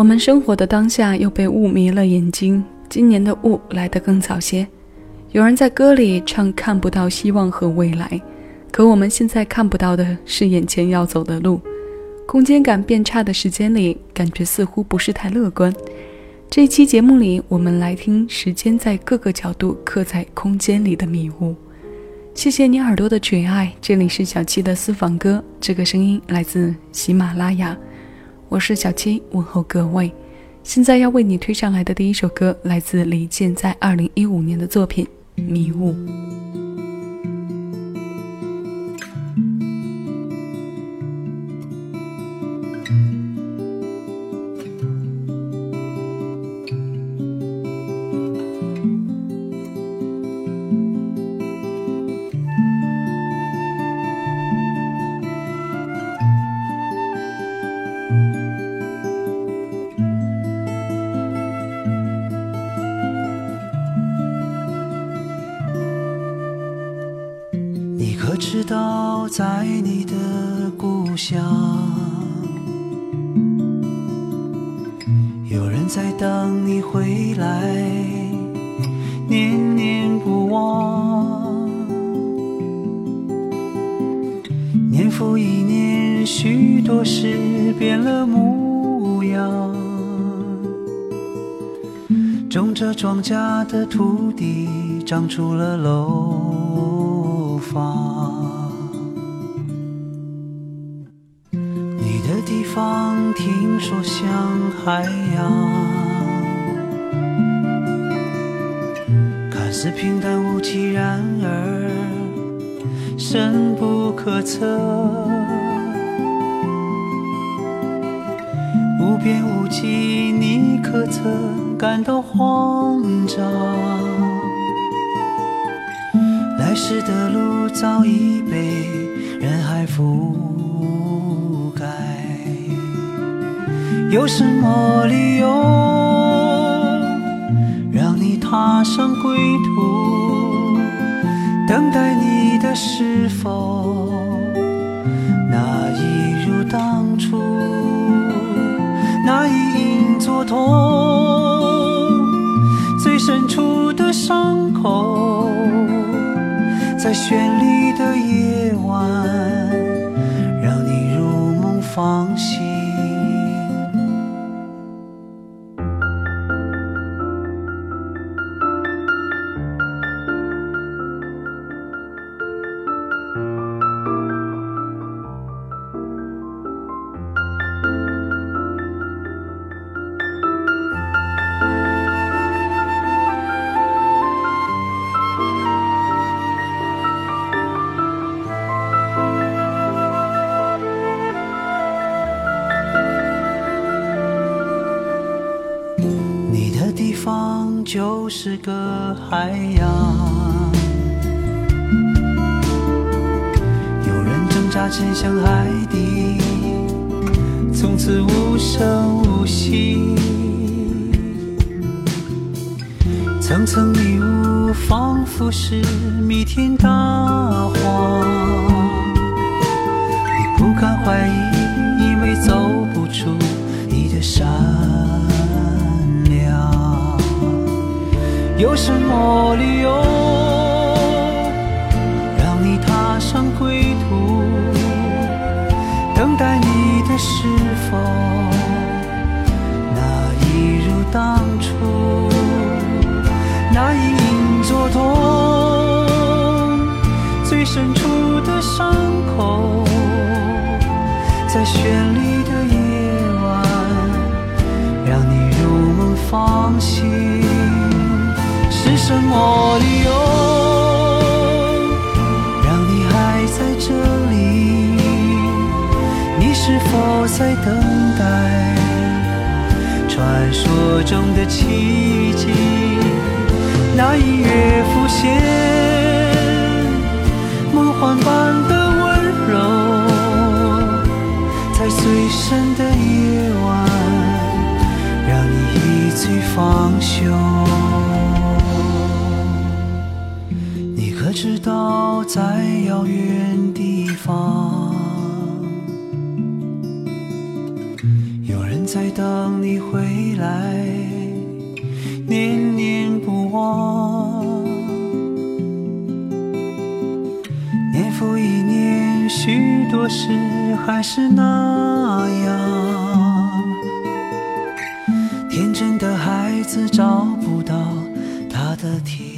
我们生活的当下又被雾迷了眼睛。今年的雾来得更早些。有人在歌里唱看不到希望和未来，可我们现在看不到的是眼前要走的路。空间感变差的时间里，感觉似乎不是太乐观。这期节目里，我们来听时间在各个角度刻在空间里的迷雾。谢谢你耳朵的绝爱，这里是小七的私房歌，这个声音来自喜马拉雅，我是小七，问候各位。现在要为你推上来的第一首歌，来自李健在二零一五年的作品《迷雾》。年复一年，许多事变了模样。种着庄稼的土地，长出了楼房。你的地方听说像海洋，看似平淡无奇，然而深不可测。无边无际，你可曾感到慌张？来时的路早已被人海覆盖。有什么理由让你踏上归途？等待你的是否那一如当初？那一隐作痛，最深处的伤口，在绚丽的夜晚，让你入梦方是个海洋，有人挣扎沉向海底，从此无声无息。层层迷雾，仿佛是弥天大谎。你不敢怀疑，有什么理由让你踏上归途？等待你的是否那一如当初？那一隐作痛，最深处的伤口，在绚丽的夜晚，让你入梦方醒。什么理由让你还在这里？你是否在等待传说中的奇迹？那一月浮现梦幻般的温柔，在最深的夜晚，让你一醉方休。我知道在遥远地方，有人。在等你回来，念念不忘。年复一年，许多事还是那样。天真的孩子找不到他的天。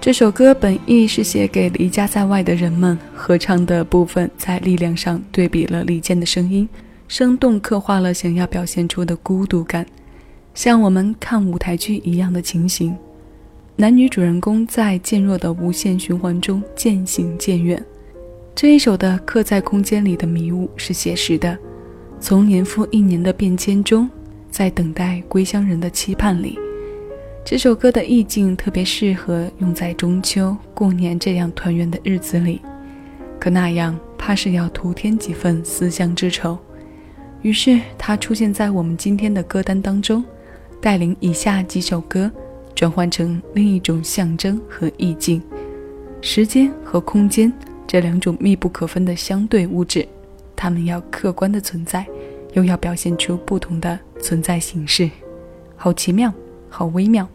这首歌本意是写给离家在外的人们，合唱的部分在力量上对比了李健的声音，生动刻画了想要表现出的孤独感，像我们看舞台剧一样的情形。男女主人公在渐弱的无限循环中渐行渐远。这一首的刻在空间里的迷雾是写实的，从年复一年的变迁中，在等待归乡人的期盼里。这首歌的意境特别适合用在中秋、过年这样团圆的日子里，可那样怕是要徒添几分思乡之愁。于是它出现在我们今天的歌单当中，带领以下几首歌转换成另一种象征和意境：时间和空间这两种密不可分的相对物质，它们要客观的存在，又要表现出不同的存在形式，好奇妙，好微妙。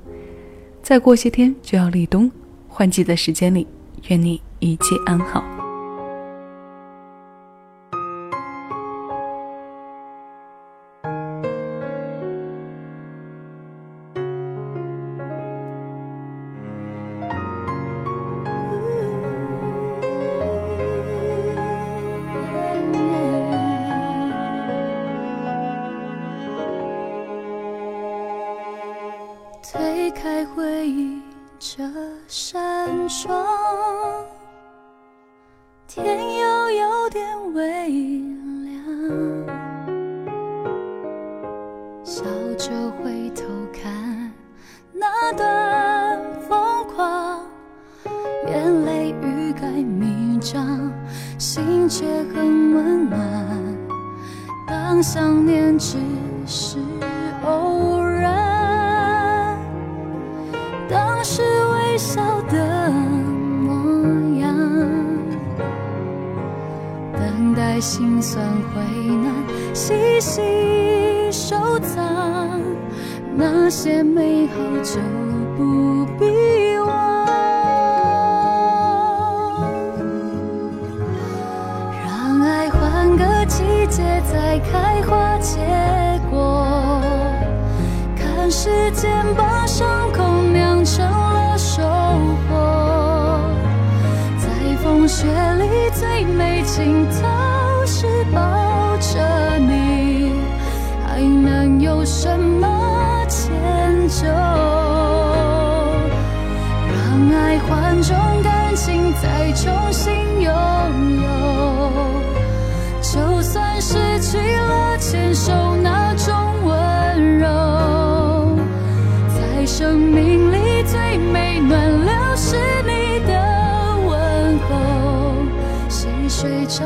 再过些天就要立冬，换季的时间里，愿你一切安好。开回忆这扇窗，天又有点微凉，笑着回头看那段疯狂，眼泪欲盖弥彰，心却很温暖，当想念只。等待心酸回暖，细细收藏那些美好，就不必忘。让爱换个季节再开花。结果，看时间把伤口酿成了收获。在风雪里坚守那种温柔，在生命里最美暖流是你的问候，细水长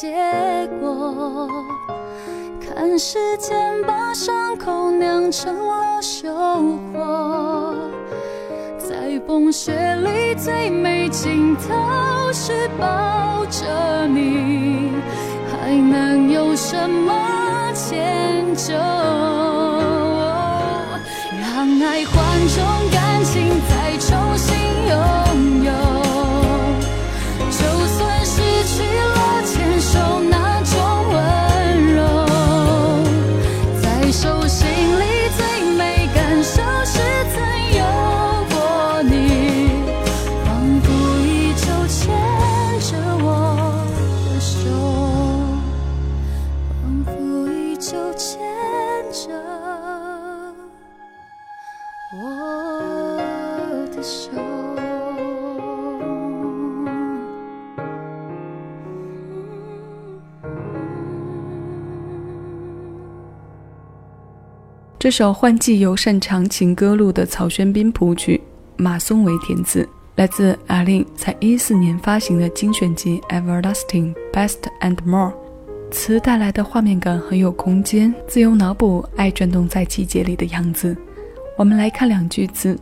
结果。看时间把伤口酿成了收获，在风雪里最美尽头是抱着你，还能有什么迁就？让爱换种感情再重新拥有。这首换季由擅长情歌路的曹轩宾谱曲，马松为填词，来自阿令在一四年发行的精选集《Everlasting Best and More》。词带来的画面感很有空间，自由脑补爱转动在季节里的样子。我们来看两句字：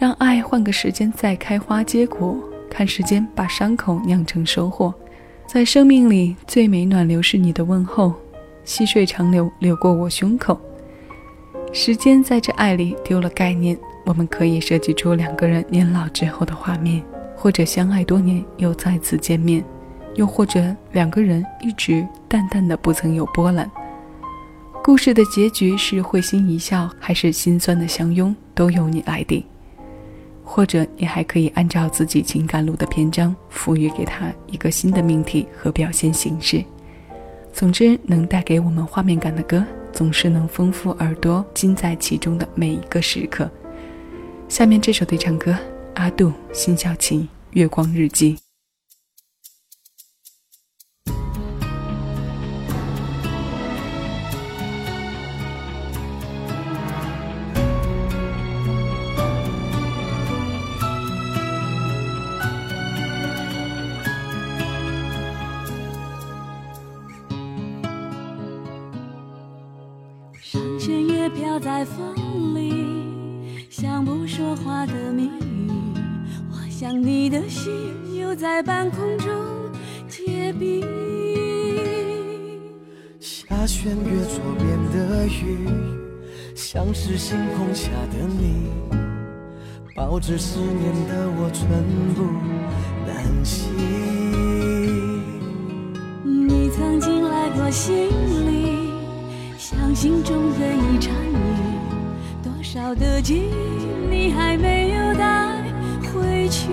让爱换个时间再开花结果，看时间把伤口酿成收获。在生命里最美暖流是你的问候，细水长流流过我胸口。时间在这爱里丢了概念，我们可以设计出两个人年老之后的画面，或者相爱多年又再次见面，又或者两个人一直淡淡的不曾有波澜。故事的结局是会心一笑，还是心酸的相拥，都由你来定。或者你还可以按照自己情感路的篇章，赋予给他一个新的命题和表现形式。总之，能带给我们画面感的歌，总是能丰富耳朵浸在其中的每一个时刻。下面这首对唱歌，阿杜、辛晓琪《月光日记》。在风里，像不说话的谜语。我想你的心又在半空中结冰。下弦月左边的雨，像是星空下的你，抱着思念的我寸步难行。你曾经来过心里，像心中的一场雨。多少的记忆你还没有带回去？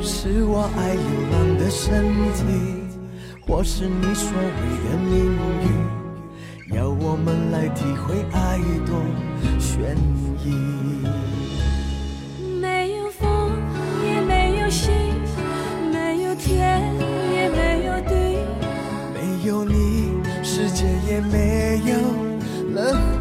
是我爱流浪的身体，或是你所谓的命运？要我们来体会爱多悬疑。没有风，也没有星，没有天，也没有地，没有你，世界也没有了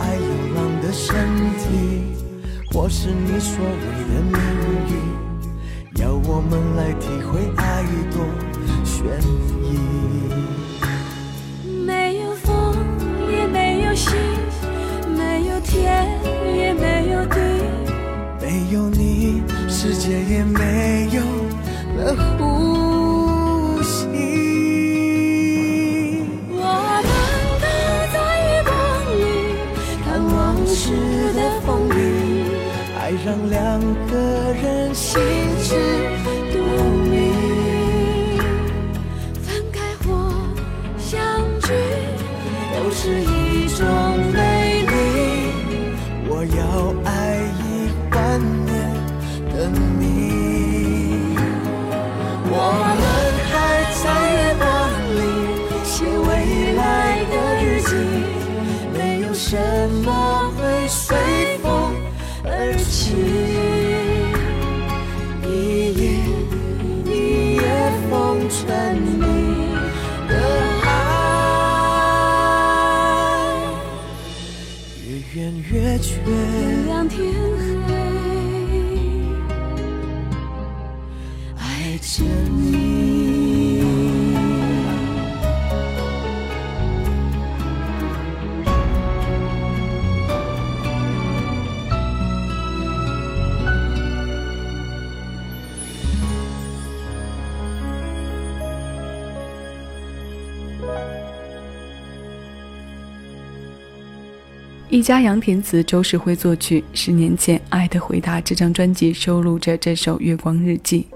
爱流浪的身体，或是你所谓的命运，要我们来体会爱多悬疑。没有风，也没有星，没有天，也没有地，没有你，世界也没有了让两个人心知一家杨填词，周世辉作曲。十年前，《爱的回答》这张专辑收录着这首《月光日记》。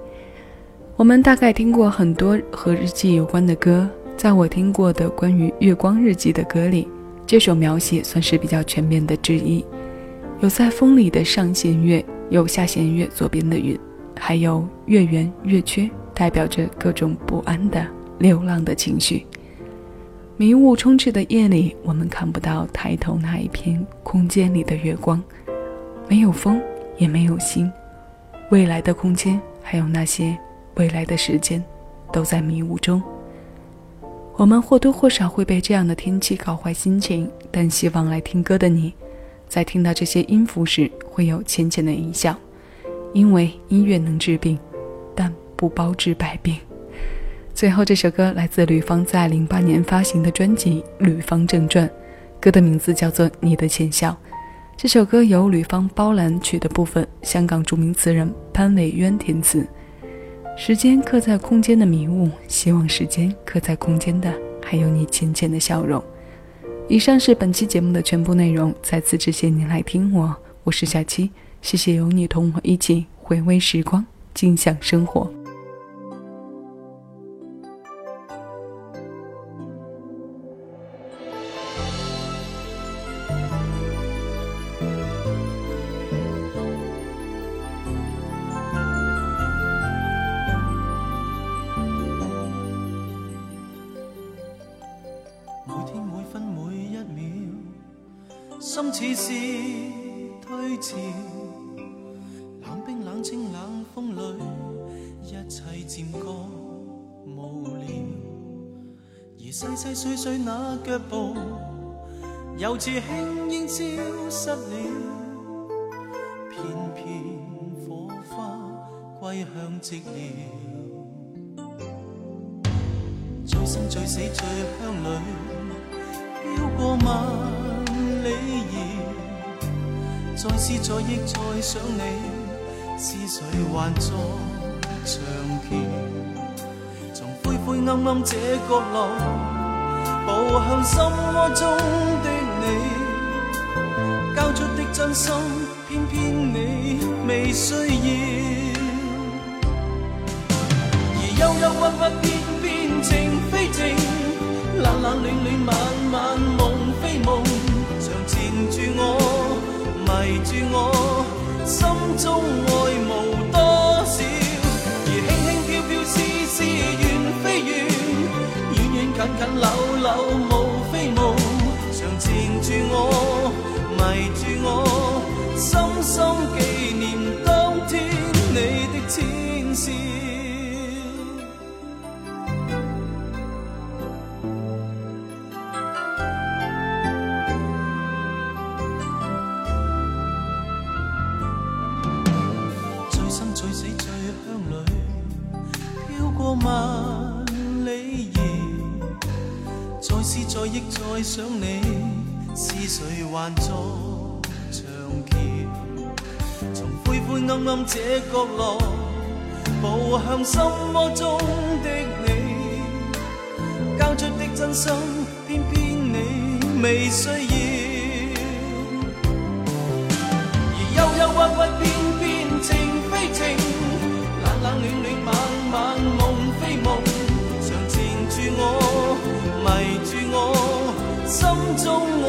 我们大概听过很多和日记有关的歌，在我听过的关于《月光日记》的歌里，这首描写算是比较全面的之一。有在风里的上弦月，有下弦月左边的云，还有月圆月缺，代表着各种不安的流浪的情绪。迷雾充斥的夜里，我们看不到抬头那一片空间里的月光，没有风，也没有星。未来的空间，还有那些未来的时间，都在迷雾中。我们或多或少会被这样的天气搞坏心情，但希望来听歌的你，在听到这些音符时，会有浅浅的一笑，因为音乐能治病，但不包治百病。最后这首歌来自吕方在零八年发行的专辑《吕方正传》，歌的名字叫做《你的浅笑》。这首歌由吕方包揽曲的部分，香港著名词人潘伟渊填词。时间刻在空间的迷雾，希望时间刻在空间的还有你浅浅的笑容。以上是本期节目的全部内容，再次致谢您来听我，我是小七，谢谢有你同我一起回味时光，静享生活。片火花归向寂寥。最生最死最乡里，飘过万里遥，再思再忆再想你，思绪还在长桥。从灰灰暗暗这角落，步向心窝中的你，出的真心，偏偏你未需要。而忧忧郁郁偏偏情非情，冷冷暖暖晚晚梦非梦，常缠住我，迷住我，暗暗这角落，步向心窝中的你，交出的真心，偏偏你未需要。而忧忧郁郁偏偏情非情，冷冷暖暖晚晚梦非梦，常缠住我，迷住我，心中爱